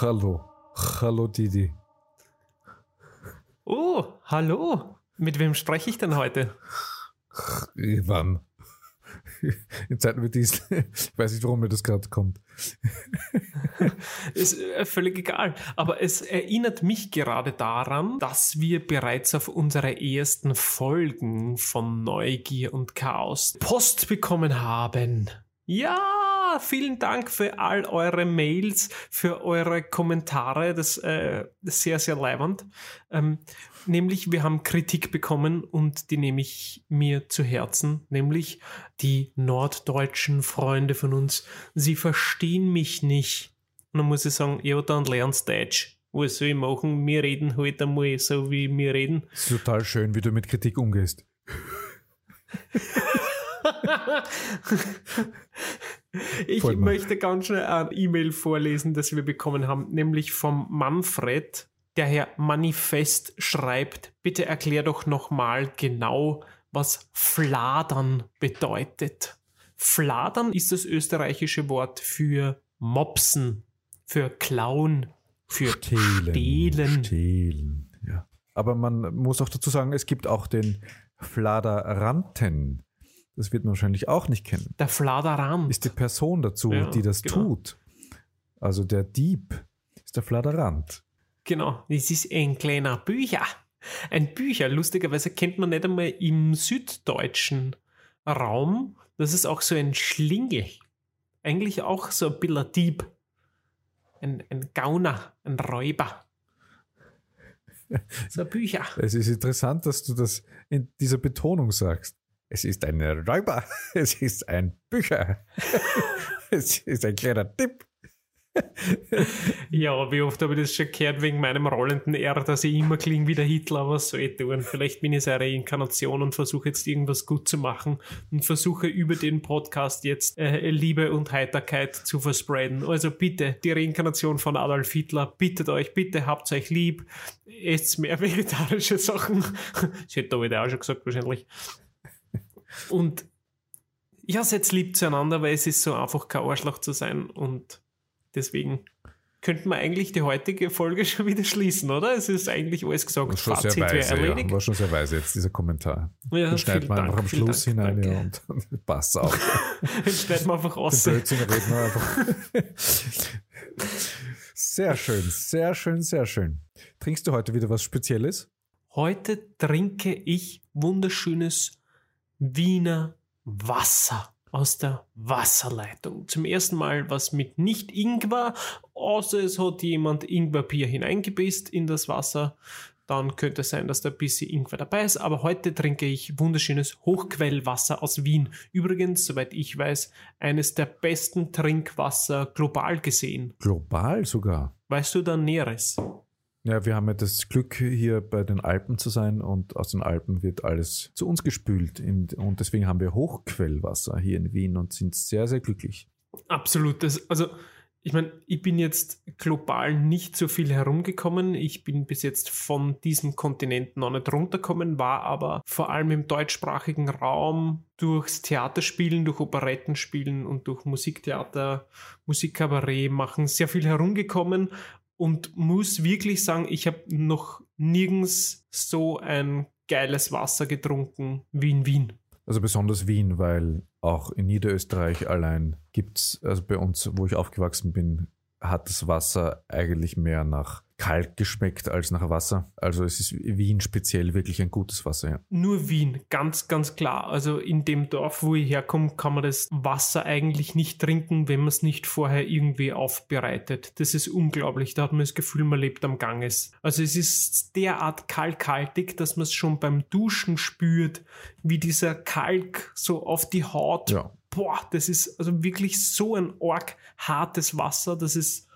Hallo. Hallo Didi. Oh, hallo. Mit wem spreche ich denn heute? Ivan. In Zeiten wie diesen, ich weiß nicht, warum mir das gerade kommt. Ist äh, völlig egal. Aber es erinnert mich gerade daran, dass wir bereits auf unsere ersten Folgen von Neugier und Chaos Post bekommen haben. Ja, vielen Dank für all eure Mails, für eure Kommentare. Das äh, ist sehr, sehr leibend. Ähm, nämlich, wir haben Kritik bekommen und die nehme ich mir zu Herzen. Nämlich die norddeutschen Freunde von uns. Sie verstehen mich nicht. Und dann muss ich sagen, ja, dann lernst Deutsch. Was soll ich machen? Wir reden halt einmal so, wie wir reden. Es ist total schön, wie du mit Kritik umgehst. Ich Voll möchte ganz schnell ein E-Mail vorlesen, das wir bekommen haben, nämlich vom Manfred, der Herr Manifest schreibt, bitte erklär doch nochmal genau, was Fladern bedeutet. Fladern ist das österreichische Wort für Mopsen, für Klauen, für Stehlen. Stehlen, ja. Aber man muss auch dazu sagen, es gibt auch den Fladeranten. Das wird man wahrscheinlich auch nicht kennen. Der Fladerant. Ist die Person dazu, Ja, die das genau. tut. Also der Dieb ist der Fladerant. Genau, das ist ein kleiner Bücher. Ein Bücher, lustigerweise kennt man nicht einmal im süddeutschen Raum. Das ist auch so ein Schlingel. Eigentlich auch so ein bisschen ein Dieb. Ein, ein Gauner, ein Räuber. So ein Bücher. Es ist interessant, dass du das in dieser Betonung sagst. Es ist ein Räuber. Es ist ein Bücher. es ist ein kleiner Tipp. Ja, wie oft habe ich das schon gehört wegen meinem rollenden R, dass ich immer klinge wie der Hitler, was soll ich tun? Vielleicht bin ich seine Reinkarnation und versuche jetzt irgendwas gut zu machen und versuche über den Podcast jetzt äh, Liebe und Heiterkeit zu verspreaden. Also bitte, die Reinkarnation von Adolf Hitler, bittet euch, bitte habt euch lieb, esst mehr vegetarische Sachen. Das hätte David auch schon gesagt wahrscheinlich. Und ja, seid lieb zueinander, weil es ist so einfach kein Arschloch zu sein und deswegen könnten wir eigentlich die heutige Folge schon wieder schließen, oder? Es ist eigentlich alles gesagt. War schon sehr Fazit wäre weise, ja. erledigt. War schon sehr weise jetzt, dieser Kommentar. Ja, Den schneidet man einfach am Schluss Dank, hinein ja, und dann passt auch. Jetzt schneiden wir einfach Den aus. Blödsinn reden wir einfach. Sehr schön, sehr schön, sehr schön. Trinkst du heute wieder was Spezielles? Heute trinke ich wunderschönes Wiener Wasser aus der Wasserleitung. Zum ersten Mal was mit nicht Ingwer, außer es hat jemand Ingwerbier hineingebisst in das Wasser. Dann könnte es sein, dass da ein bisschen Ingwer dabei ist. Aber heute trinke ich wunderschönes Hochquellwasser aus Wien. Übrigens, soweit ich weiß, eines der besten Trinkwasser global gesehen. Global sogar. Weißt du da Näheres? Ja, wir haben ja das Glück, hier bei den Alpen zu sein und aus den Alpen wird alles zu uns gespült. Und deswegen haben wir Hochquellwasser hier in Wien und sind sehr, sehr glücklich. Absolut. Das, also, ich meine, ich bin jetzt global nicht so viel herumgekommen. Ich bin bis jetzt von diesem Kontinent noch nicht runtergekommen, war aber vor allem im deutschsprachigen Raum durchs Theaterspielen, durch Operettenspielen und durch Musiktheater, Musikkabarett machen sehr viel herumgekommen und muss wirklich sagen, ich habe noch nirgends so ein geiles Wasser getrunken wie in Wien. Also besonders Wien, weil auch in Niederösterreich allein gibt's, also bei uns, wo ich aufgewachsen bin, hat das Wasser eigentlich mehr nach Kalk geschmeckt als nach Wasser. Also es ist Wien speziell wirklich ein gutes Wasser, ja. Nur Wien, ganz, ganz klar. Also in dem Dorf, wo ich herkomme, kann man das Wasser eigentlich nicht trinken, wenn man es nicht vorher irgendwie aufbereitet. Das ist unglaublich. Da hat man das Gefühl, man lebt am Ganges. Also es ist derart kalkhaltig, dass man es schon beim Duschen spürt, wie dieser Kalk so auf die Haut Ja. boah, das ist also wirklich so ein arg hartes Wasser, das ist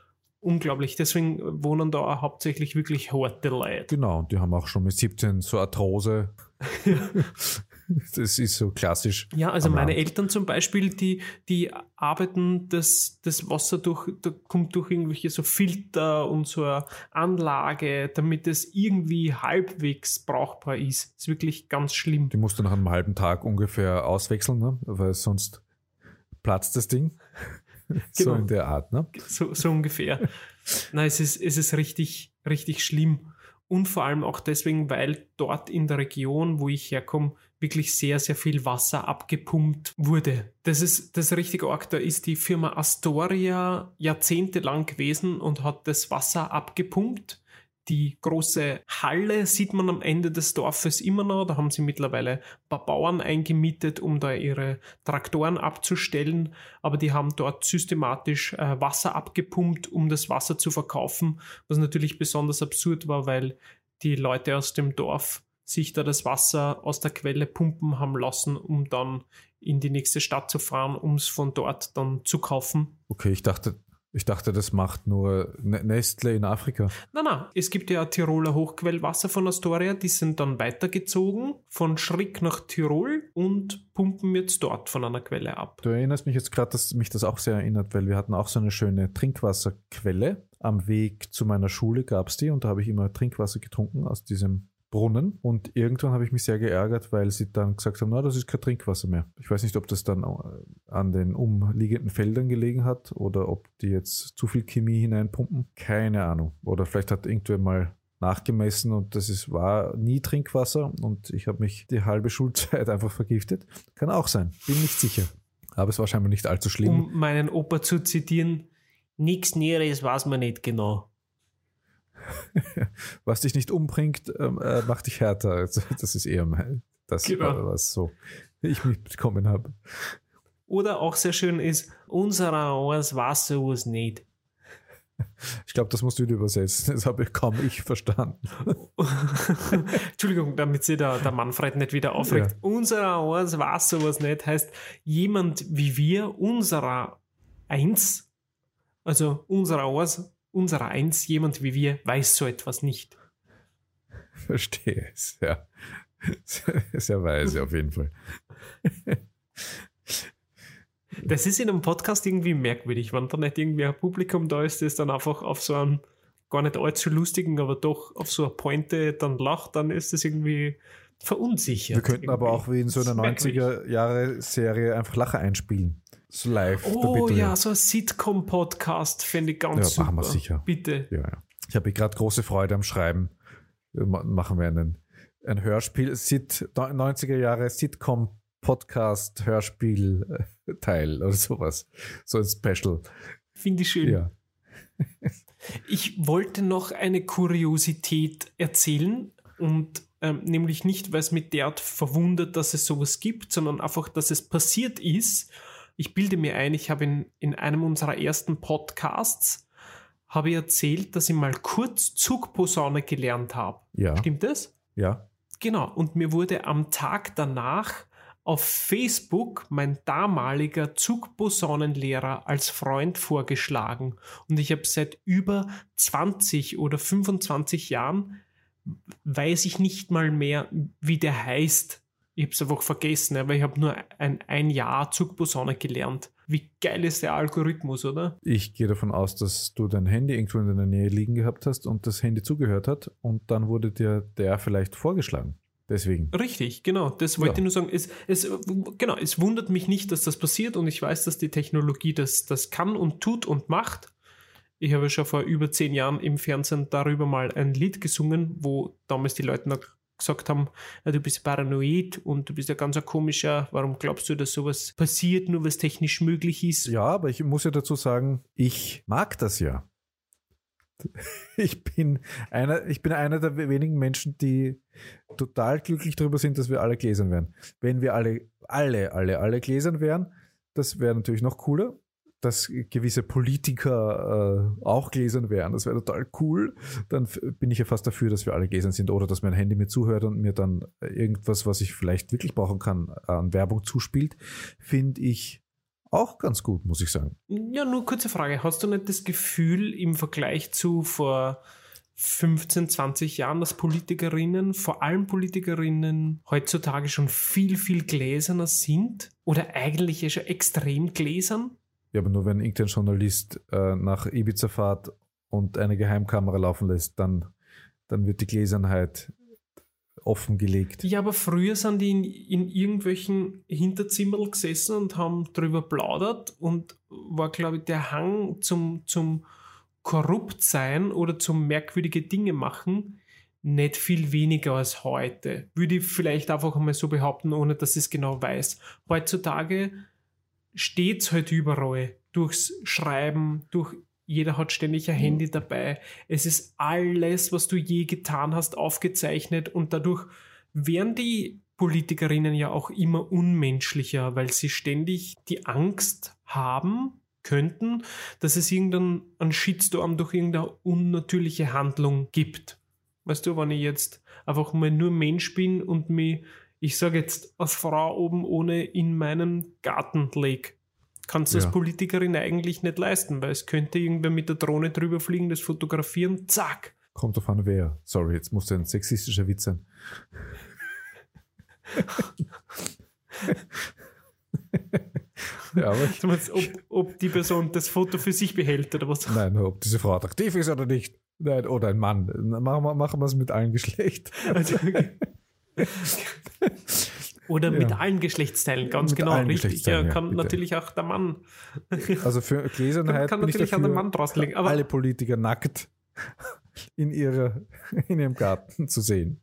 unglaublich. Deswegen wohnen da auch hauptsächlich wirklich harte Leute. Genau, und die haben auch schon mit 17 so Arthrose. das ist so klassisch. Ja, also meine Rand. Eltern zum Beispiel, die, die arbeiten das, das Wasser durch, da kommt durch irgendwelche so Filter und so eine Anlage, damit es irgendwie halbwegs brauchbar ist. ist wirklich ganz schlimm. Die musst du nach einem halben Tag ungefähr auswechseln, ne? weil sonst platzt das Ding. so Genau. in der Art. Ne? So, so ungefähr. Nein, es ist, es ist richtig, richtig schlimm. Und vor allem auch deswegen, weil dort in der Region, wo ich herkomme, wirklich sehr, sehr viel Wasser abgepumpt wurde. Das ist das ist richtig arg. Da ist die Firma Astoria jahrzehntelang gewesen und hat das Wasser abgepumpt. Die große Halle sieht man am Ende des Dorfes immer noch. Da haben sie mittlerweile ein paar Bauern eingemietet, um da ihre Traktoren abzustellen. Aber die haben dort systematisch äh, Wasser abgepumpt, um das Wasser zu verkaufen. Was natürlich besonders absurd war, weil die Leute aus dem Dorf sich da das Wasser aus der Quelle pumpen haben lassen, um dann in die nächste Stadt zu fahren, um es von dort dann zu kaufen. Okay, ich dachte, ich dachte, das macht nur Ne- Nestle in Afrika. Na, na, es gibt ja Tiroler Hochquellwasser von Astoria, die sind dann weitergezogen von Schrick nach Tirol und pumpen jetzt dort von einer Quelle ab. Du erinnerst mich jetzt gerade, dass mich das auch sehr erinnert, weil wir hatten auch so eine schöne Trinkwasserquelle. Am Weg zu meiner Schule gab es die und da habe ich immer Trinkwasser getrunken aus diesem Brunnen. Und irgendwann habe ich mich sehr geärgert, weil sie dann gesagt haben, na, das ist kein Trinkwasser mehr. Ich weiß nicht, ob das dann äh, an den umliegenden Feldern gelegen hat oder ob die jetzt zu viel Chemie hineinpumpen. Keine Ahnung. Oder vielleicht hat irgendwer mal nachgemessen und das ist, war nie Trinkwasser und ich habe mich die halbe Schulzeit einfach vergiftet. Kann auch sein. Bin nicht sicher. Aber es war scheinbar nicht allzu schlimm. Um meinen Opa zu zitieren, nichts Näheres weiß man nicht genau. Was dich nicht umbringt, ähm, äh, macht dich härter. Also, Das ist eher mein, das, Genau. was so ich mitbekommen habe. Oder auch sehr schön ist, unserer eins weiß sowas nicht. Ich glaube, das musst du übersetzen. Das habe ich kaum ich verstanden. Entschuldigung, damit sich der, der Manfred nicht wieder aufregt. Ja. Unserer eins weiß sowas nicht, heißt jemand wie wir, unserer eins, also unserer eins, unserer eins, jemand wie wir, weiß so etwas nicht. Verstehe es, ja. Sehr, sehr weise auf jeden Fall. Das ist in einem Podcast irgendwie merkwürdig, wenn da nicht irgendwie ein Publikum da ist, das dann einfach auf so einen gar nicht allzu lustigen, aber doch auf so eine Pointe dann lacht, dann ist das irgendwie verunsichert. Wir könnten aber irgendwie. auch wie in so einer Das ist merkwürdig. 90er-Jahre-Serie einfach Lacher einspielen. So live. Oh du- ja, so ein Sitcom-Podcast fände ich ganz Ja, super. machen wir sicher. Bitte. Ja, ja. Ich habe gerade große Freude am Schreiben. Ma- Machen wir einen, ein Hörspiel, Sit, 90er Jahre Sitcom Podcast Hörspiel äh, Teil oder sowas. So ein Special. Finde ich schön. Ja. Ich wollte noch eine Kuriosität erzählen und ähm, nämlich nicht, weil es mich derart verwundert, dass es sowas gibt, sondern einfach, dass es passiert ist. Ich bilde mir ein, ich habe in, in einem unserer ersten Podcasts habe ich erzählt, dass ich mal kurz Zugposaune gelernt habe. Ja. Stimmt das? Ja. Genau. Und mir wurde am Tag danach auf Facebook mein damaliger Zugposaunenlehrer als Freund vorgeschlagen. Und ich habe seit über 20 oder 25 Jahren weiß ich nicht mal mehr, wie der heißt. Ich habe es einfach vergessen, aber ich habe nur ein, ein Jahr Zugposaune gelernt. Wie geil ist der Algorithmus, oder? Ich gehe davon aus, dass du dein Handy irgendwo in deiner Nähe liegen gehabt hast und das Handy zugehört hat und dann wurde dir der vielleicht vorgeschlagen. Deswegen. Richtig, genau. Das wollte Ja. ich nur sagen. Es, es, genau, es wundert mich nicht, dass das passiert und ich weiß, dass die Technologie das, das kann und tut und macht. Ich habe schon vor über zehn Jahren im Fernsehen darüber mal ein Lied gesungen, wo damals die Leute noch gesagt haben, du bist paranoid und du bist ja ganz ein komischer, warum glaubst du, dass sowas passiert, nur was technisch möglich ist? Ja, aber ich muss ja dazu sagen, ich mag das ja. Ich bin einer, ich bin einer der wenigen Menschen, die total glücklich darüber sind, dass wir alle gläsern wären. Wenn wir alle, alle, alle, alle gläsern wären, das wäre natürlich noch cooler. Dass gewisse Politiker äh, auch gläsern wären, das wäre total cool. Dann bin ich ja fast dafür, dass wir alle gläsern sind oder dass mein Handy mir zuhört und mir dann irgendwas, was ich vielleicht wirklich brauchen kann, an Werbung zuspielt, finde ich auch ganz gut, muss ich sagen. Ja, nur kurze Frage. Hast du nicht das Gefühl im Vergleich zu vor 15, 20 Jahren, dass Politikerinnen, vor allem Politikerinnen, heutzutage schon viel, viel gläserner sind? Oder eigentlich schon extrem gläsern? Ja, aber nur wenn irgendein Journalist äh, nach Ibiza fahrt und eine Geheimkamera laufen lässt, dann, dann wird die Gläsernheit offengelegt. Ja, aber früher sind die in, in irgendwelchen Hinterzimmern gesessen und haben drüber plaudert und war, glaube ich, der Hang zum, zum korrupt sein oder zum merkwürdige Dinge machen nicht viel weniger als heute. Würde ich vielleicht einfach einmal so behaupten, ohne dass ich es genau weiß. Heutzutage steht es halt überall. Durchs Schreiben, durch jeder hat ständig ein Handy dabei. Es ist alles, was du je getan hast, aufgezeichnet und dadurch werden die Politikerinnen ja auch immer unmenschlicher, weil sie ständig die Angst haben könnten, dass es irgendeinen Shitstorm durch irgendeine unnatürliche Handlung gibt. Weißt du, wenn ich jetzt einfach mal nur Mensch bin und mich, ich sage jetzt, als Frau oben ohne in meinen Garten leg, kannst du ja. als Politikerin eigentlich nicht leisten, weil es könnte irgendwer mit der Drohne drüber fliegen, das fotografieren, zack. Kommt auf an wer. Sorry, jetzt muss ein sexistischer Witz sein. ja, aber du meinst, ob, ob die Person das Foto für sich behält oder was? Nein, ob diese Frau attraktiv ist oder nicht. Nein, oder ein Mann. Machen wir, machen wir es mit allen Geschlecht. Also, okay. Oder mit ja. allen Geschlechtsteilen, ganz mit genau, richtig. Ja, kann ja, natürlich auch der Mann. Also für Gläsernheit kann, kann natürlich auch der Mann draus legen. Aber alle Politiker nackt in, ihrer, in ihrem Garten zu sehen.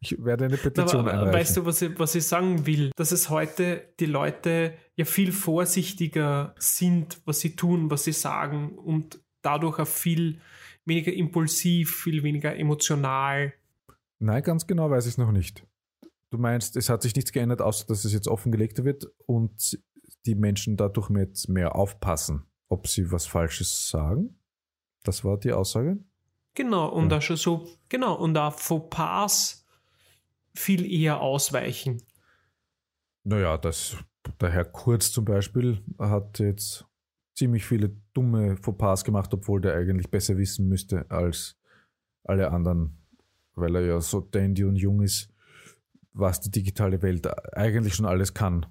Ich werde eine Petition aber, einreichen. Weißt du, was ich, was ich sagen will? Dass es heute die Leute ja viel vorsichtiger sind, was sie tun, was sie sagen und dadurch auch viel weniger impulsiv, viel weniger emotional. Nein, ganz genau weiß ich es noch nicht. Du meinst, es hat sich nichts geändert, außer dass es jetzt offengelegt wird und die Menschen dadurch jetzt mehr aufpassen, ob sie was Falsches sagen? Das war die Aussage? Genau, und ja. da schon so, genau, und da Fauxpas viel eher ausweichen. Naja, das, der Herr Kurz zum Beispiel hat jetzt ziemlich viele dumme Fauxpas gemacht, obwohl der eigentlich besser wissen müsste als alle anderen, weil er ja so dandy und jung ist was die digitale Welt eigentlich schon alles kann.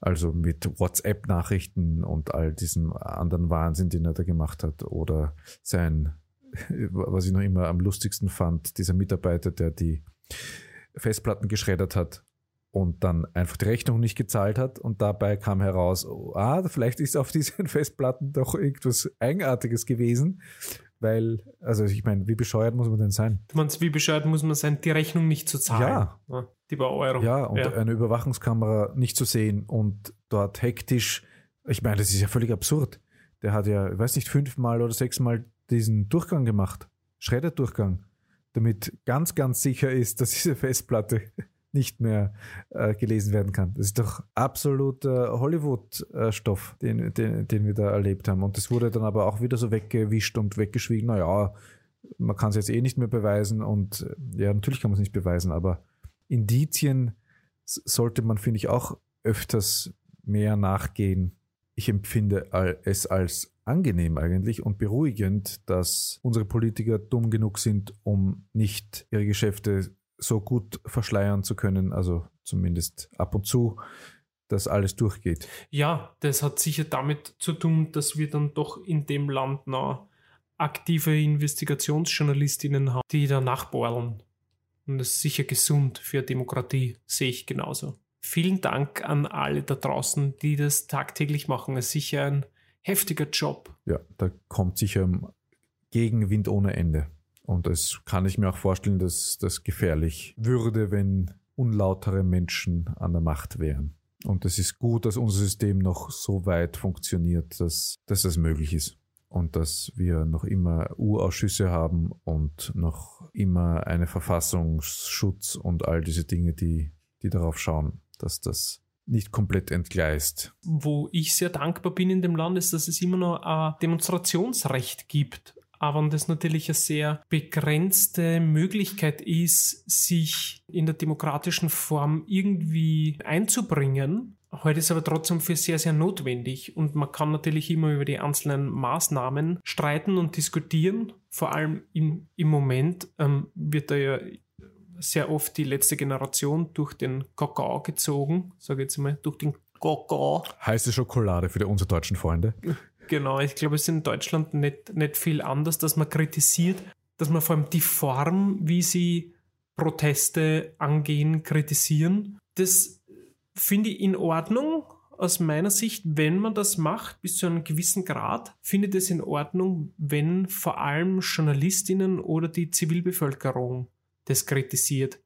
Also mit WhatsApp-Nachrichten und all diesem anderen Wahnsinn, den er da gemacht hat. Oder sein, was ich noch immer am lustigsten fand, dieser Mitarbeiter, der die Festplatten geschreddert hat und dann einfach die Rechnung nicht gezahlt hat und dabei kam heraus, ah, vielleicht ist auf diesen Festplatten doch irgendwas Eigenartiges gewesen weil, also ich meine, wie bescheuert muss man denn sein? Du meinst, wie bescheuert muss man sein, die Rechnung nicht zu zahlen? Ja. Die bei Euro. Ja, und ja. eine Überwachungskamera nicht zu sehen und dort hektisch, ich meine, das ist ja völlig absurd. Der hat ja, ich weiß nicht, fünfmal oder sechsmal diesen Durchgang gemacht, Schredderdurchgang, damit ganz, ganz sicher ist, dass diese Festplatte nicht mehr äh, gelesen werden kann. Das ist doch absoluter Hollywood-Stoff, den, den, den wir da erlebt haben. Und das wurde dann aber auch wieder so weggewischt und weggeschwiegen. Naja, man kann es jetzt eh nicht mehr beweisen und ja, natürlich kann man es nicht beweisen, aber Indizien sollte man, finde ich, auch öfters mehr nachgehen. Ich empfinde es als angenehm eigentlich und beruhigend, dass unsere Politiker dumm genug sind, um nicht ihre Geschäfte so gut verschleiern zu können, also zumindest ab und zu, dass alles durchgeht. Ja, das hat sicher damit zu tun, dass wir dann doch in dem Land noch aktive Investigationsjournalistinnen haben, die da nachbohren. Und das ist sicher gesund für Demokratie, sehe ich genauso. Vielen Dank an alle da draußen, die das tagtäglich machen. Es ist sicher ein heftiger Job. Ja, da kommt sicher Gegenwind ohne Ende. Und es kann ich mir auch vorstellen, dass das gefährlich würde, wenn unlautere Menschen an der Macht wären. Und es ist gut, dass unser System noch so weit funktioniert, dass, dass das möglich ist. Und dass wir noch immer U-Ausschüsse haben und noch immer eine Verfassungsschutz und all diese Dinge, die, die darauf schauen, dass das nicht komplett entgleist. Wo ich sehr dankbar bin in dem Land, ist, dass es immer noch ein Demonstrationsrecht gibt aber das natürlich eine sehr begrenzte Möglichkeit ist, sich in der demokratischen Form irgendwie einzubringen. halte es aber trotzdem für sehr, sehr notwendig. Und man kann natürlich immer über die einzelnen Maßnahmen streiten und diskutieren. Vor allem im, im Moment ähm, wird da ja sehr oft die letzte Generation durch den Kakao gezogen, sage ich jetzt mal, durch den Kakao. Heiße Schokolade für die unsere deutschen Freunde. Genau, ich glaube, es ist in Deutschland nicht, nicht viel anders, dass man kritisiert, dass man vor allem die Form, wie sie Proteste angehen, kritisieren. Das finde ich in Ordnung aus meiner Sicht, wenn man das macht, bis zu einem gewissen Grad, finde ich es in Ordnung, wenn vor allem Journalistinnen oder die Zivilbevölkerung das kritisiert.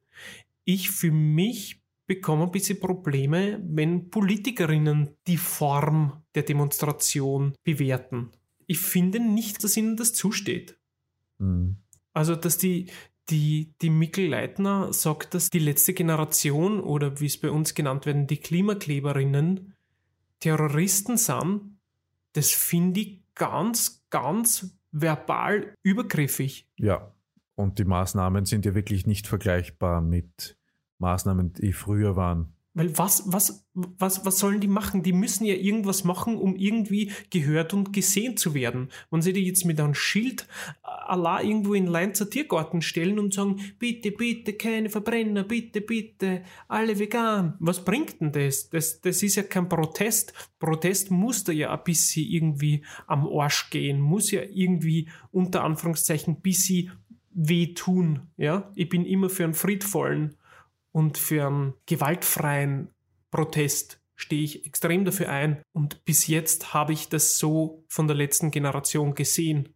Ich für mich bekomme ein bisschen Probleme, wenn Politikerinnen die Form der Demonstration bewerten. Ich finde nicht, dass ihnen das zusteht. Mhm. Also, dass die, die, die Mikkel Leitner sagt, dass die letzte Generation oder wie es bei uns genannt werden, die Klimakleberinnen Terroristen sind, das finde ich ganz, ganz verbal übergriffig. Ja, und die Maßnahmen sind ja wirklich nicht vergleichbar mit Maßnahmen, die früher waren. Weil was, was, was, was sollen die machen? Die müssen ja irgendwas machen, um irgendwie gehört und gesehen zu werden. Wenn sie die jetzt mit einem Schild äh, Allah irgendwo in Leinzer Tiergarten stellen und sagen, bitte, bitte, keine Verbrenner, bitte, bitte, alle vegan. Was bringt denn das? Das, das ist ja kein Protest. Protest muss da ja ein bisschen irgendwie am Arsch gehen, muss ja irgendwie unter Anführungszeichen ein bisschen wehtun. Ja? Ich bin immer für einen friedvollen und für einen gewaltfreien Protest stehe ich extrem dafür ein. Und bis jetzt habe ich das so von der letzten Generation gesehen.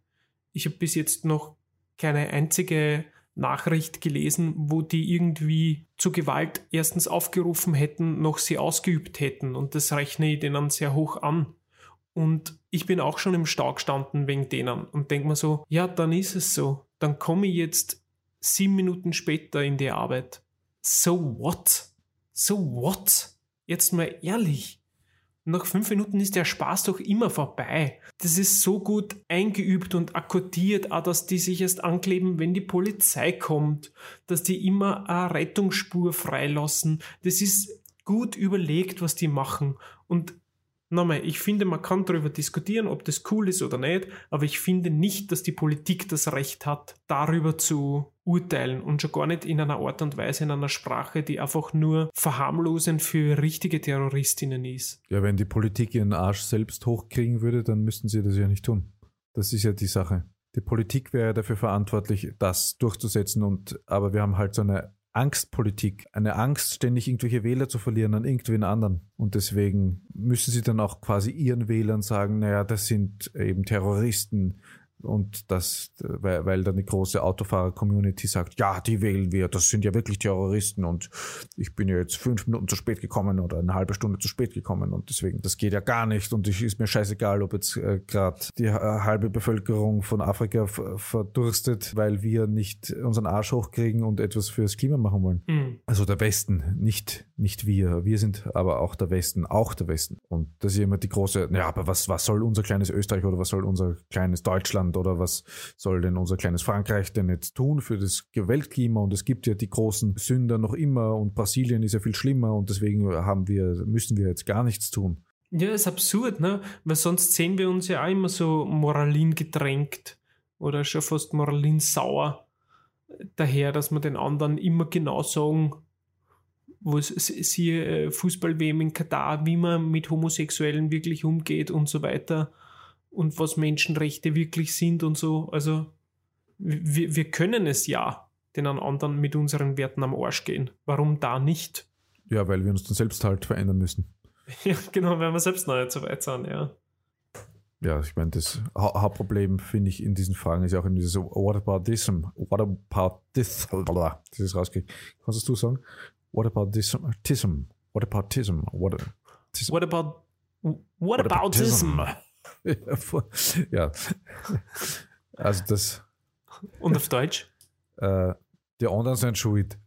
Ich habe bis jetzt noch keine einzige Nachricht gelesen, wo die irgendwie zu Gewalt erstens aufgerufen hätten, noch sie ausgeübt hätten. Und das rechne ich denen sehr hoch an. Und ich bin auch schon im Stau gestanden wegen denen und denke mir so, ja, dann ist es so. Dann komme ich jetzt sieben Minuten später in die Arbeit so what? So what? Jetzt mal ehrlich. Nach fünf Minuten ist der Spaß doch immer vorbei. Das ist so gut eingeübt und akkordiert, auch dass die sich erst ankleben, wenn die Polizei kommt, dass die immer eine Rettungsspur freilassen. Das ist gut überlegt, was die machen. Und nochmal, ich finde, man kann darüber diskutieren, ob das cool ist oder nicht, aber ich finde nicht, dass die Politik das Recht hat, darüber zu urteilen und schon gar nicht in einer Art und Weise, in einer Sprache, die einfach nur verharmlosend für richtige Terroristinnen ist. Ja, wenn die Politik ihren Arsch selbst hochkriegen würde, dann müssten sie das ja nicht tun. Das ist ja die Sache. Die Politik wäre dafür verantwortlich, das durchzusetzen und aber wir haben halt so eine Angstpolitik, eine Angst, ständig irgendwelche Wähler zu verlieren an irgendwen anderen. Und deswegen müssen sie dann auch quasi ihren Wählern sagen, naja, das sind eben Terroristen, und das, weil, weil dann die große Autofahrer-Community sagt, ja, die wählen wir, das sind ja wirklich Terroristen und ich bin ja jetzt fünf Minuten zu spät gekommen oder eine halbe Stunde zu spät gekommen und deswegen, das geht ja gar nicht und es ist mir scheißegal, ob jetzt äh, gerade die äh, halbe Bevölkerung von Afrika verdurstet, weil wir nicht unseren Arsch hochkriegen und etwas fürs Klima machen wollen. Mhm. Also der Westen, nicht, nicht wir. Wir sind aber auch der Westen, auch der Westen. Und das ist immer die große, ja, aber was, was soll unser kleines Österreich oder was soll unser kleines Deutschland oder was soll denn unser kleines Frankreich denn jetzt tun für das Weltklima? Und es gibt ja die großen Sünder noch immer und Brasilien ist ja viel schlimmer und deswegen haben wir, müssen wir jetzt gar nichts tun. Ja, ist absurd, ne? Weil sonst sehen wir uns ja auch immer so Moralin gedrängt oder schon fast Moralin sauer daher, dass wir den anderen immer genau sagen, wo es siehe äh, Fußball-WM in Katar, wie man mit Homosexuellen wirklich umgeht und so weiter und was Menschenrechte wirklich sind und so. Also wir, wir können es ja den anderen mit unseren Werten am Arsch gehen. Warum da nicht? Ja, weil wir uns dann selbst halt verändern müssen. Ja, genau, weil wir selbst noch nicht so weit sind, ja. Ja, ich meine, das ha Hauptproblem, finde ich, in diesen Fragen ist ja auch in dieses What about this? What about this? Das ist rausgekriegt. Kannst du sagen? What about this? Tism? What about tism? What, tism? what about what, what about tism? ja. Also das. Und auf Deutsch? Äh, die anderen sind schuld.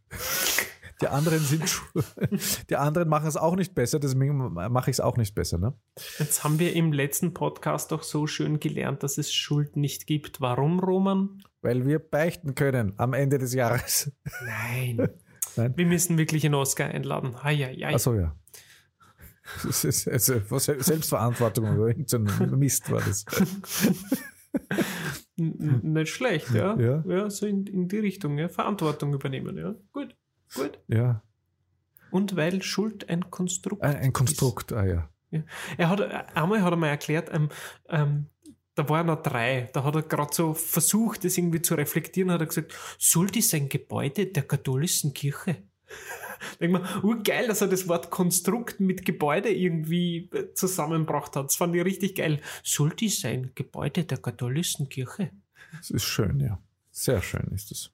Die anderen sind schuld. Die anderen machen es auch nicht besser, deswegen mache ich es auch nicht besser. Ne? Jetzt haben wir im letzten Podcast doch so schön gelernt, dass es Schuld nicht gibt. Warum, Roman? Weil wir beichten können am Ende des Jahres. Nein. Nein? Wir müssen wirklich einen Oscar einladen. Achso, ja. Das ist also Selbstverantwortung oder irgendein Mist war das. nicht schlecht, ja. Ja. Ja, so in, in die Richtung, ja. Verantwortung übernehmen, ja. Gut, gut. Ja. Und weil Schuld ein Konstrukt Ein, ein Konstrukt, ah ja. ist. Er hat, einmal hat er mir erklärt, ähm, ähm, da waren noch drei, da hat er gerade so versucht, das irgendwie zu reflektieren, hat er gesagt, soll das ein Gebäude der katholischen Kirche? Denk mal, uh, geil, dass er das Wort Konstrukt mit Gebäude irgendwie äh, zusammengebracht hat. Das fand ich richtig geil. Soll das ein Gebäude der katholischen Kirche? Das ist schön, ja. Sehr schön ist es.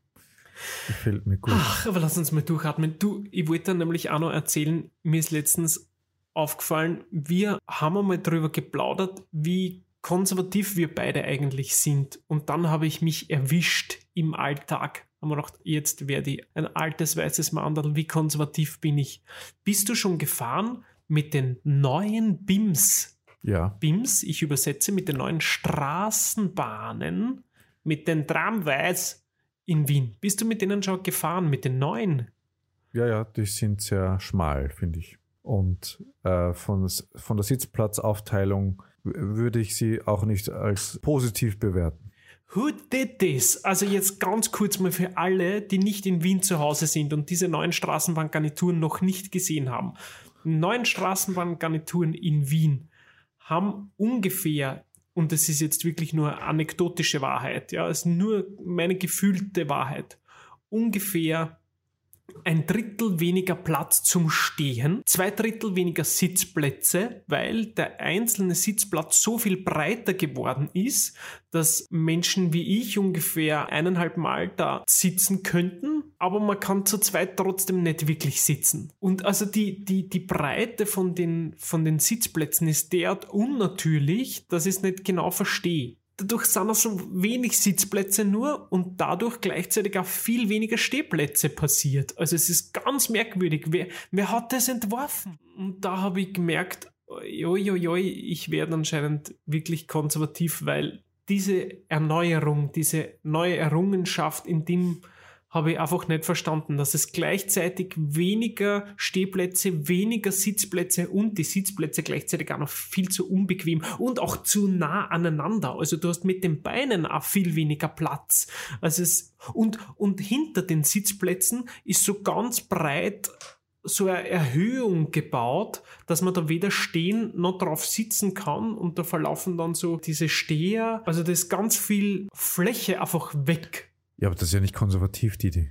Gefällt mir gut. Ach, aber lass uns mal durchatmen. Du, ich wollte dann nämlich auch noch erzählen, mir ist letztens aufgefallen, wir haben einmal drüber geplaudert, wie konservativ wir beide eigentlich sind. Und dann habe ich mich erwischt im Alltag. Haben wir gedacht, jetzt werde ich ein altes weißes Mandel, wie konservativ bin ich? Bist du schon gefahren mit den neuen BIMs? Ja. BIMs, ich übersetze mit den neuen Straßenbahnen, mit den Tramways in Wien. Bist du mit denen schon gefahren, mit den neuen? Ja, ja, die sind sehr schmal, finde ich. Und äh, von, von der Sitzplatzaufteilung würde ich sie auch nicht als positiv bewerten. Who did this? Also jetzt ganz kurz mal für alle, die nicht in Wien zu Hause sind und diese neuen Straßenbahngarnituren noch nicht gesehen haben. Neuen Straßenbahngarnituren in Wien haben ungefähr, und das ist jetzt wirklich nur anekdotische Wahrheit, ja, es ist nur meine gefühlte Wahrheit, ungefähr ein Drittel weniger Platz zum Stehen, zwei Drittel weniger Sitzplätze, weil der einzelne Sitzplatz so viel breiter geworden ist, dass Menschen wie ich ungefähr eineinhalb Mal da sitzen könnten, aber man kann zu zweit trotzdem nicht wirklich sitzen. Und also die, die, die Breite von den, von den Sitzplätzen ist derart unnatürlich, dass ich es nicht genau verstehe. Dadurch sind auch so wenig Sitzplätze nur und dadurch gleichzeitig auch viel weniger Stehplätze passiert. Also es ist ganz merkwürdig. Wer, wer hat das entworfen? Und da habe ich gemerkt, joi, ich werde anscheinend wirklich konservativ, weil diese Erneuerung, diese neue Errungenschaft in dem habe ich einfach nicht verstanden, dass es gleichzeitig weniger Stehplätze, weniger Sitzplätze und die Sitzplätze gleichzeitig auch noch viel zu unbequem und auch zu nah aneinander. Also du hast mit den Beinen auch viel weniger Platz. Also es, und, und hinter den Sitzplätzen ist so ganz breit so eine Erhöhung gebaut, dass man da weder stehen noch drauf sitzen kann und da verlaufen dann so diese Steher. Also da ist ganz viel Fläche einfach weg. Ja, aber das ist ja nicht konservativ, Didi.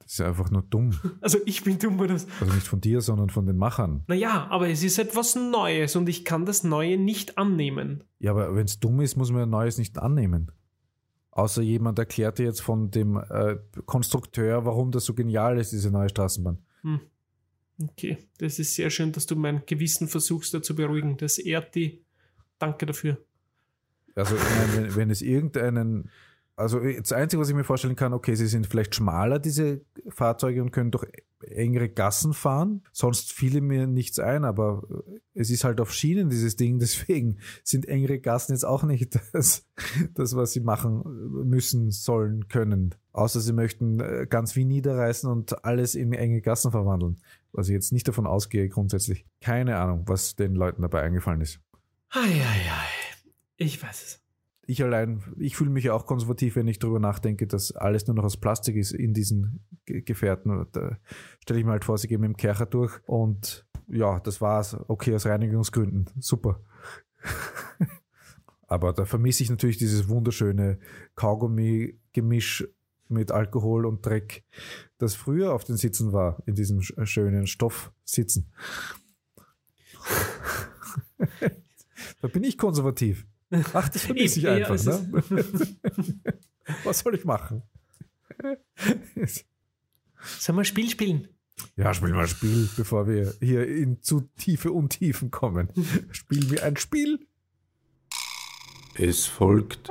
Das ist ja einfach nur dumm. Also ich bin dumm, oder? Also nicht von dir, sondern von den Machern. Naja, aber es ist etwas Neues und ich kann das Neue nicht annehmen. Ja, aber wenn es dumm ist, muss man ein Neues nicht annehmen. Außer jemand erklärte jetzt von dem äh, Konstrukteur, warum das so genial ist, diese neue Straßenbahn. Hm. Okay, das ist sehr schön, dass du mein Gewissen versuchst da zu beruhigen. Das ehrt die. Danke dafür. Also wenn, wenn es irgendeinen, also das Einzige, was ich mir vorstellen kann, okay, sie sind vielleicht schmaler, diese Fahrzeuge, und können durch engere Gassen fahren. Sonst fiele mir nichts ein, aber es ist halt auf Schienen, dieses Ding, deswegen sind engere Gassen jetzt auch nicht das, das was sie machen müssen, sollen, können. Außer sie möchten äh, ganz wie niederreißen und alles in enge Gassen verwandeln. Was ich jetzt nicht davon ausgehe, grundsätzlich. Keine Ahnung, was den Leuten dabei eingefallen ist. Eieiei. Ich weiß es. Ich allein, ich fühle mich auch konservativ, wenn ich darüber nachdenke, dass alles nur noch aus Plastik ist in diesen Ge- Gefährten. Da stelle ich mir halt vor, sie gehen mit dem Kercher durch und ja, das war's. Okay, aus Reinigungsgründen. Super. Aber da vermisse ich natürlich dieses wunderschöne Kaugummi-Gemisch mit Alkohol und Dreck, das früher auf den Sitzen war, in diesem sch- schönen Stoffsitzen. da bin ich konservativ. Ach, das vermisse ich Ja, einfach. es Ne? Was soll ich machen? Sollen wir ein Spiel spielen? Ja, spiel mal ein Spiel, bevor wir hier in zu tiefe Untiefen kommen. Spiel mir ein Spiel. Es folgt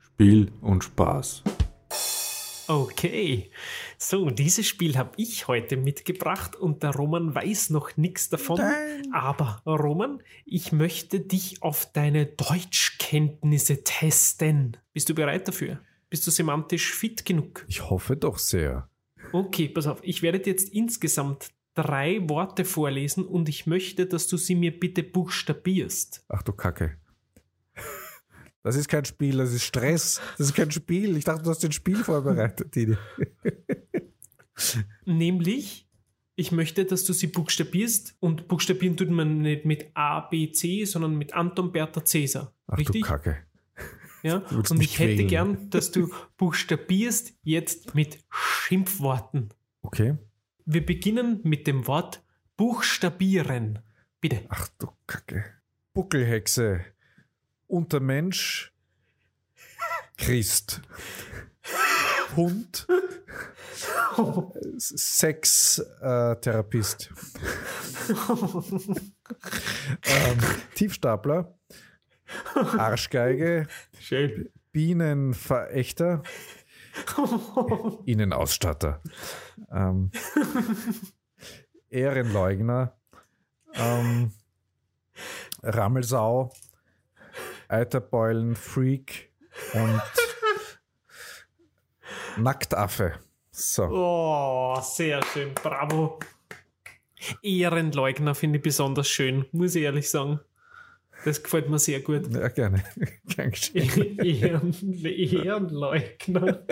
Spiel und Spaß. Okay. So, dieses Spiel habe ich heute mitgebracht und der Roman weiß noch nichts davon. Aber Roman, ich möchte dich auf deine Deutschkenntnisse testen. Bist du bereit dafür? Bist du semantisch fit genug? Ich hoffe doch sehr. Okay, pass auf. Ich werde dir jetzt insgesamt drei Worte vorlesen und ich möchte, dass du sie mir bitte buchstabierst. Ach du Kacke. Das ist kein Spiel, das ist Stress. Das ist kein Spiel. Ich dachte, du hast ein Spiel vorbereitet, Didi. Nämlich, ich möchte, dass du sie buchstabierst und buchstabieren tut man nicht mit A, B, C, sondern mit Anton, Bertha, Cäsar. Ach Richtig? du Kacke. Ja? Und ich hätte gern, dass du buchstabierst jetzt mit Schimpfworten. Okay. Wir beginnen mit dem Wort buchstabieren. Bitte. Ach du Kacke. Buckelhexe. Untermensch. Christ. Hund. Sextherapist. ähm, Tiefstapler. Arschgeige. Schön. Bienenverächter. Innenausstatter. Ähm, Ehrenleugner. Ähm, Rammelsau. Eiterbeulen, Freak und Nacktaffe. So. Oh, sehr schön. Bravo. Ehrenleugner finde ich besonders schön, muss ich ehrlich sagen. Das gefällt mir sehr gut. Ja, gerne. Gern. Ehren, Ehrenleugner.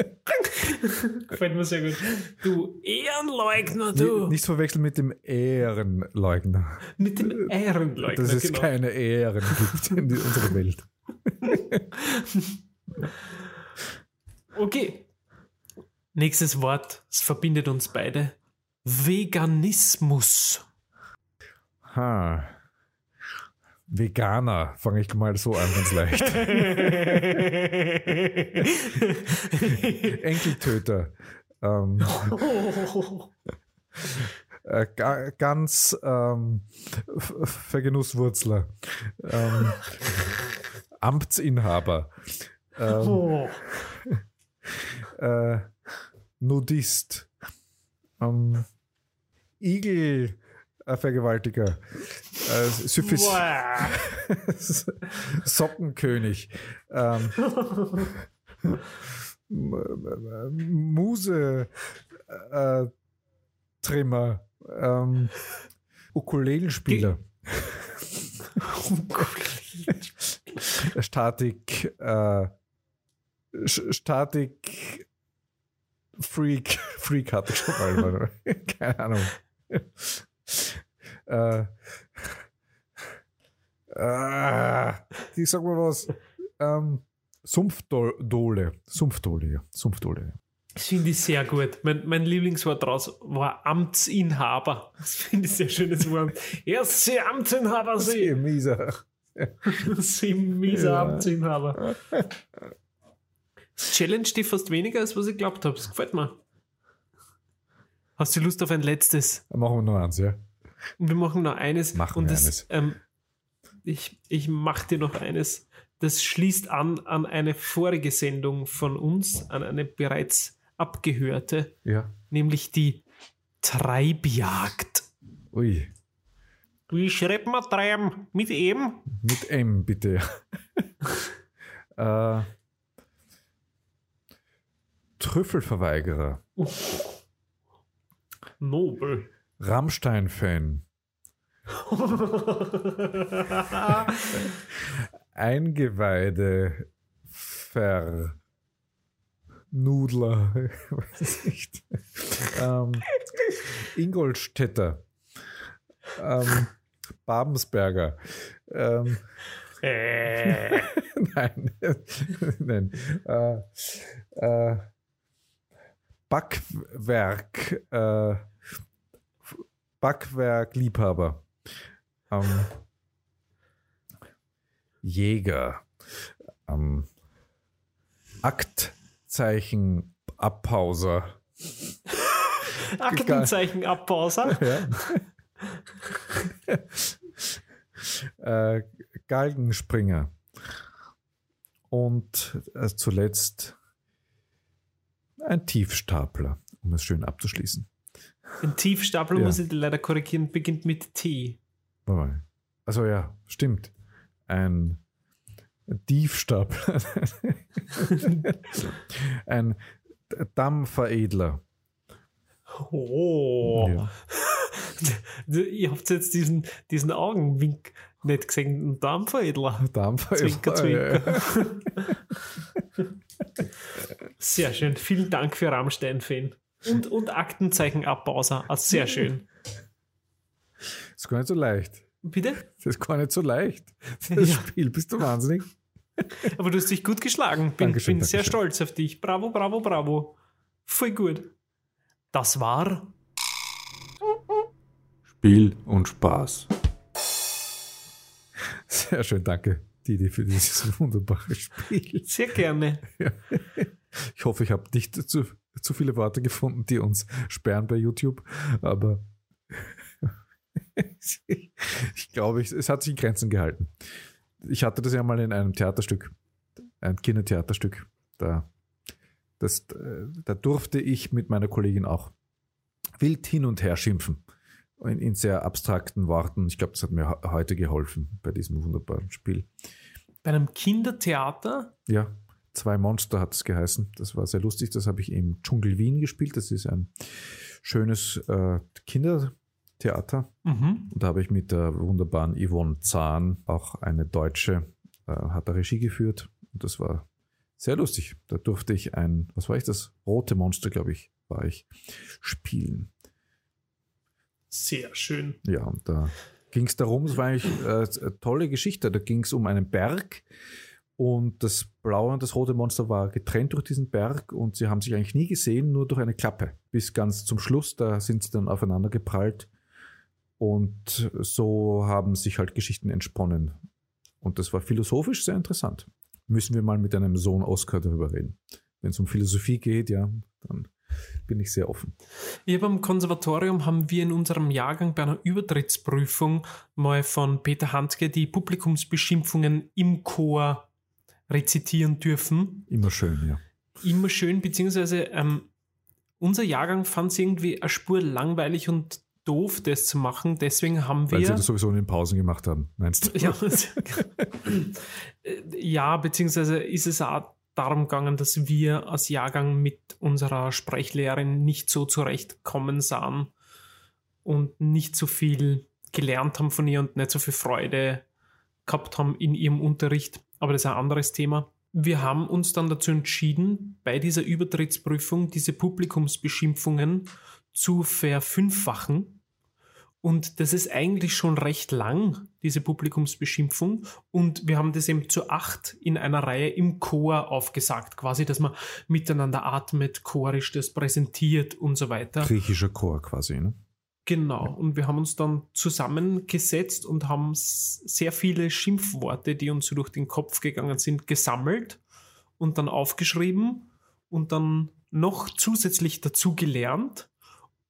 gefällt mir sehr gut. Du Ehrenleugner, du. Nicht, verwechseln mit dem Ehrenleugner. Mit dem Ehrenleugner, Dass es genau. keine Ehren gibt in unserer Welt. Okay. Nächstes Wort, es verbindet uns beide. Veganismus. Ha. Veganer, fange ich mal so an, ganz leicht. Enkeltöter. Ähm, äh, ga, ganz ähm, Vergenusswurzler. Ähm, Amtsinhaber. Ähm, Oh. äh, Nudist. Ähm, Igel. Vergewaltiger. Äh, Syphis. Sockenkönig. Ähm, Muse äh, Trimmer. Ähm, Ukulelenspieler. Statik äh, Statik Freak Freak hatte ich schon mal. Keine Ahnung. Äh, ah, ich sag mal was. Ähm, Sumpfdole. Sumpfdole, ja. Sumpfdole. Das finde ich sehr gut. Mein, mein Lieblingswort daraus war Amtsinhaber. Das finde ich sehr schönes Wort. Erst Sie Amtsinhaber, Sie. Sehr mieser. Sie mieser Ja. Amtsinhaber. Das challenge dich fast weniger, als was ich glaubt habe. Das gefällt mir. Hast du Lust auf ein letztes? Dann machen wir noch eins, ja. Und wir machen noch eines. Machen und wir das, eines. Ähm, ich, ich mache dir noch eines. Das schließt an an eine vorige Sendung von uns, an eine bereits abgehörte, Ja. nämlich die Treibjagd. Ui. Wie schreibt man Treib? Mit M? Mit M, bitte. äh, Trüffelverweigerer. Nobel. Rammstein-Fan. Eingeweide. Ver. Nudler. Weiß nicht. ähm, Ingolstädter. Ähm, Babensberger. Ähm, äh, Nein. Nein. Äh, äh, Backwerk. Backwerk-Liebhaber. Ähm, Jäger. Ähm, Aktzeichen. Abpauser. Aktenzeichen Abbauser. Ja. äh, Galgenspringer. Und äh, zuletzt ein Tiefstapler, um es schön abzuschließen. Ein Tiefstapel, Ja. muss ich leider korrigieren, beginnt mit T. Also ja, stimmt. Ein Tiefstapler. ein Dammveredler. Oh, Ja. Ihr habt jetzt diesen, diesen Augenwink nicht gesehen. Ein Darmveredler. Darmveredler. Zwinker, zwinker. Sehr schön. Vielen Dank für Rammstein-Fan. Und, und Aktenzeichen Abbauser. Also sehr schön. Das ist gar nicht so leicht. Bitte? Das ist gar nicht so leicht. Das Ja. Spiel, bist du wahnsinnig? Aber du hast dich gut geschlagen. Bin, Dankeschön, bin sehr Dankeschön. stolz auf dich. Bravo, bravo, bravo. Voll gut. Das war Spiel und Spaß. Sehr schön, danke, Didi, für dieses wunderbare Spiel. sehr gerne. Ich hoffe, ich habe nicht zu, zu viele Worte gefunden, die uns sperren bei YouTube, aber ich glaube, es hat sich in Grenzen gehalten. Ich hatte das ja mal in einem Theaterstück, ein Kindertheaterstück. Da, das, da durfte ich mit meiner Kollegin auch wild hin und her schimpfen. In, in sehr abstrakten Worten. Ich glaube, das hat mir he- heute geholfen bei diesem wunderbaren Spiel. Bei einem Kindertheater. Ja, zwei Monster hat es geheißen. Das war sehr lustig. Das habe ich im Dschungel Wien gespielt. Das ist ein schönes äh, Kindertheater. Mhm. Und da habe ich mit der wunderbaren Yvonne Zahn, auch eine Deutsche, äh, hat da Regie geführt. Und das war sehr lustig. Da durfte ich ein, was war ich das? Rote Monster, glaube ich, war ich, spielen. Sehr schön. Ja, und da ging es darum, es war eigentlich äh, eine tolle Geschichte. Da ging es um einen Berg und das blaue und das rote Monster war getrennt durch diesen Berg und sie haben sich eigentlich nie gesehen, nur durch eine Klappe. Bis ganz zum Schluss, da sind sie dann aufeinander geprallt und so haben sich halt Geschichten entsponnen. Und das war philosophisch sehr interessant. Müssen wir mal mit einem Sohn Oscar darüber reden. Wenn es um Philosophie geht, ja, dann bin ich sehr offen. Ja, beim Konservatorium haben wir in unserem Jahrgang bei einer Übertrittsprüfung mal von Peter Handke die Publikumsbeschimpfungen im Chor rezitieren dürfen. Immer schön, ja. Immer schön, beziehungsweise ähm, unser Jahrgang fand es irgendwie eine Spur langweilig und doof, das zu machen. Deswegen haben Weil sie wir. das sowieso in den Pausen gemacht haben, meinst du? Ja, ja, beziehungsweise ist es auch darum gegangen, dass wir als Jahrgang mit unserer Sprechlehrerin nicht so zurechtkommen sahen und nicht so viel gelernt haben von ihr und nicht so viel Freude gehabt haben in ihrem Unterricht. Aber das ist ein anderes Thema. Wir haben uns dann dazu entschieden, bei dieser Übertrittsprüfung diese Publikumsbeschimpfungen zu verfünffachen. Und das ist eigentlich schon recht lang, diese Publikumsbeschimpfung. Und wir haben das eben zu acht in einer Reihe im Chor aufgesagt, quasi, dass man miteinander atmet, chorisch das präsentiert und so weiter. Griechischer Chor quasi, ne? Genau. Und wir haben uns dann zusammengesetzt und haben sehr viele Schimpfworte, die uns so durch den Kopf gegangen sind, gesammelt und dann aufgeschrieben und dann noch zusätzlich dazu gelernt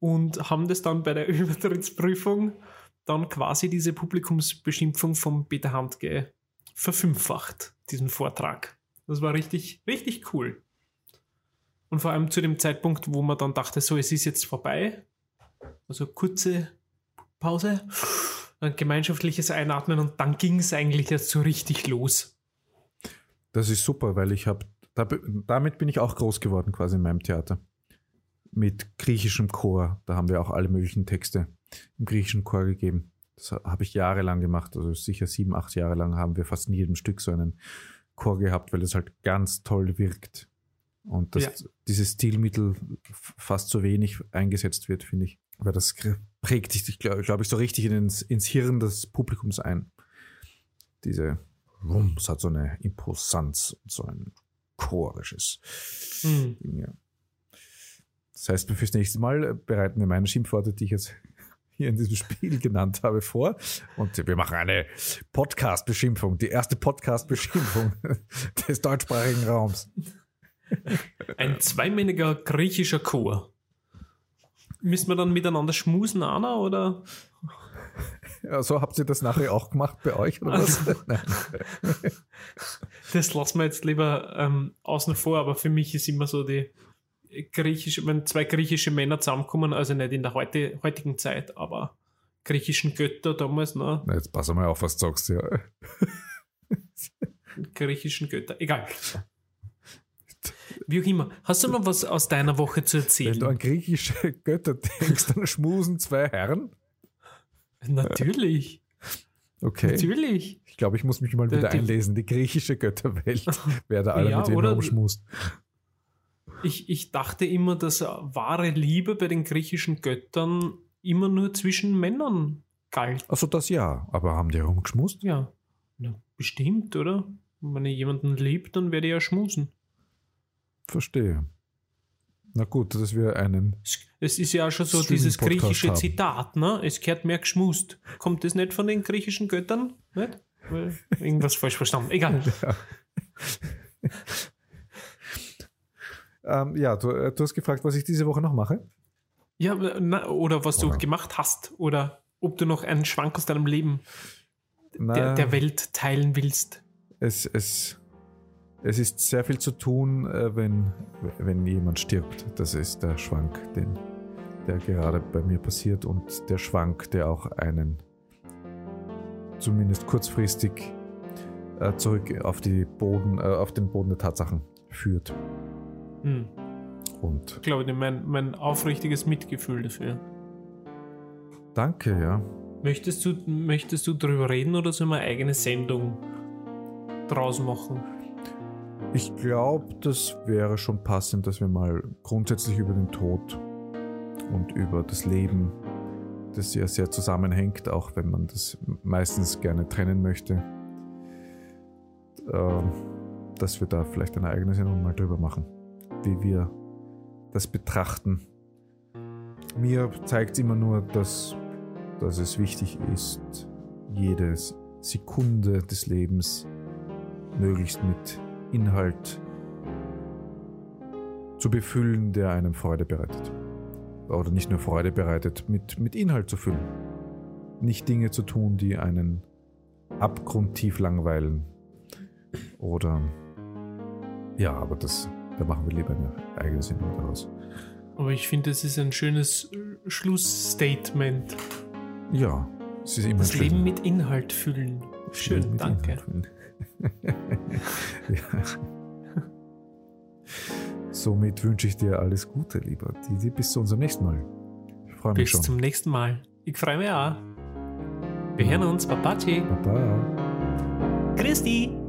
und haben das dann bei der Übertrittsprüfung dann quasi diese Publikumsbeschimpfung vom Peter Handke verfünffacht, diesen Vortrag. Das war richtig, richtig cool. Und vor allem zu dem Zeitpunkt, wo man dann dachte, so, es ist jetzt vorbei, also kurze Pause, ein gemeinschaftliches Einatmen und dann ging es eigentlich erst so richtig los. Das ist super, weil ich habe, da, damit bin ich auch groß geworden quasi in meinem Theater. Mit griechischem Chor. Da haben wir auch alle möglichen Texte im griechischen Chor gegeben. Das ha- habe ich jahrelang gemacht. Also sicher sieben, acht Jahre lang haben wir fast in jedem Stück so einen Chor gehabt, weil es halt ganz toll wirkt. Und dass Ja. dieses Stilmittel fast so wenig eingesetzt wird, finde ich. Weil das prägt sich, glaube glaub ich, so richtig ins, ins Hirn des Publikums ein. Diese, Wumm, es hat so eine Imposanz und so ein chorisches Hm. Ding, ja. Das heißt, fürs nächste Mal äh, bereiten wir meine Schimpfworte, die ich jetzt hier in diesem Spiel genannt habe, vor. Und wir machen eine Podcast-Beschimpfung, die erste Podcast-Beschimpfung des deutschsprachigen Raums. Ein zweimänniger griechischer Chor. Müssen wir dann miteinander schmusen, Anna, oder? Ja, so habt ihr das nachher auch gemacht bei euch, oder was? Nein. Das lassen wir jetzt lieber ähm, außen vor, aber für mich ist immer so die griechische, wenn zwei griechische Männer zusammenkommen, also nicht in der heute, heutigen Zeit, aber griechischen Götter damals, ne? Na, Jetzt pass mal auf, was du sagst. Ja. Griechischen Götter, egal. Wie auch immer. Hast du noch was aus deiner Woche zu Wenn du erzählen? an griechische Götter denkst, dann schmusen zwei Herren. Natürlich. Okay. Natürlich. Ich glaube, ich muss mich mal Der- wieder einlesen. Die griechische Götterwelt. Wer da alle Ja, mit wem herumschmust. Ich, ich dachte immer, dass wahre Liebe bei den griechischen Göttern immer nur zwischen Männern galt. Also das ja, aber haben die herumgeschmust? Ja, na, bestimmt, oder? Wenn ich jemanden liebt, dann werde ich ja schmusen. Verstehe. Na gut, dass wir einen. Es, ist ja auch schon so dieses griechische haben. Zitat, ne? Es gehört mehr geschmust. Kommt das nicht von den griechischen Göttern? Nicht? Weil Irgendwas falsch verstanden. Egal. Ähm, ja, du, äh, du hast gefragt, was ich diese Woche noch mache. Ja, na, oder was du Oder- gemacht hast. Oder ob du noch einen Schwank aus deinem Leben der, der Welt teilen willst. Es, es, es ist sehr viel zu tun, äh, wenn, wenn jemand stirbt. Das ist der Schwank, den, der gerade bei mir passiert und der Schwank, der auch einen zumindest kurzfristig äh, zurück auf, die Boden, äh, auf den Boden der Tatsachen führt. Hm. Und Ich glaube, mein, mein aufrichtiges Mitgefühl dafür. danke, ja. Möchtest du, möchtest du darüber reden oder sollen wir eine eigene Sendung draus machen? Ich glaube, das wäre schon passend, dass wir mal grundsätzlich über den Tod und über das Leben, das ja sehr zusammenhängt, auch wenn man das meistens gerne trennen möchte, ähm, dass wir da vielleicht eine eigene Sendung mal drüber machen, wie wir das betrachten. Mir zeigt immer nur, dass, dass es wichtig ist, jede Sekunde des Lebens möglichst mit Inhalt zu befüllen, der einem Freude bereitet. Oder nicht nur Freude bereitet, mit, mit Inhalt zu füllen. Nicht Dinge zu tun, die einen abgrundtief langweilen. Oder ja, aber das, da machen wir lieber eine eigene Sendung daraus. Aber ich finde, es ist ein schönes äh, Schlussstatement. Ja, es ist immer Das ein schönes- Leben mit Inhalt füllen. Schön, Leben danke. Ja. Somit wünsche ich dir alles Gute, lieber Didi. Bis zu unserem nächsten Mal. Ich freue mich Bis schon. zum nächsten Mal. Ich freue mich auch. Wir hören uns. Babaci. Baba. Christi.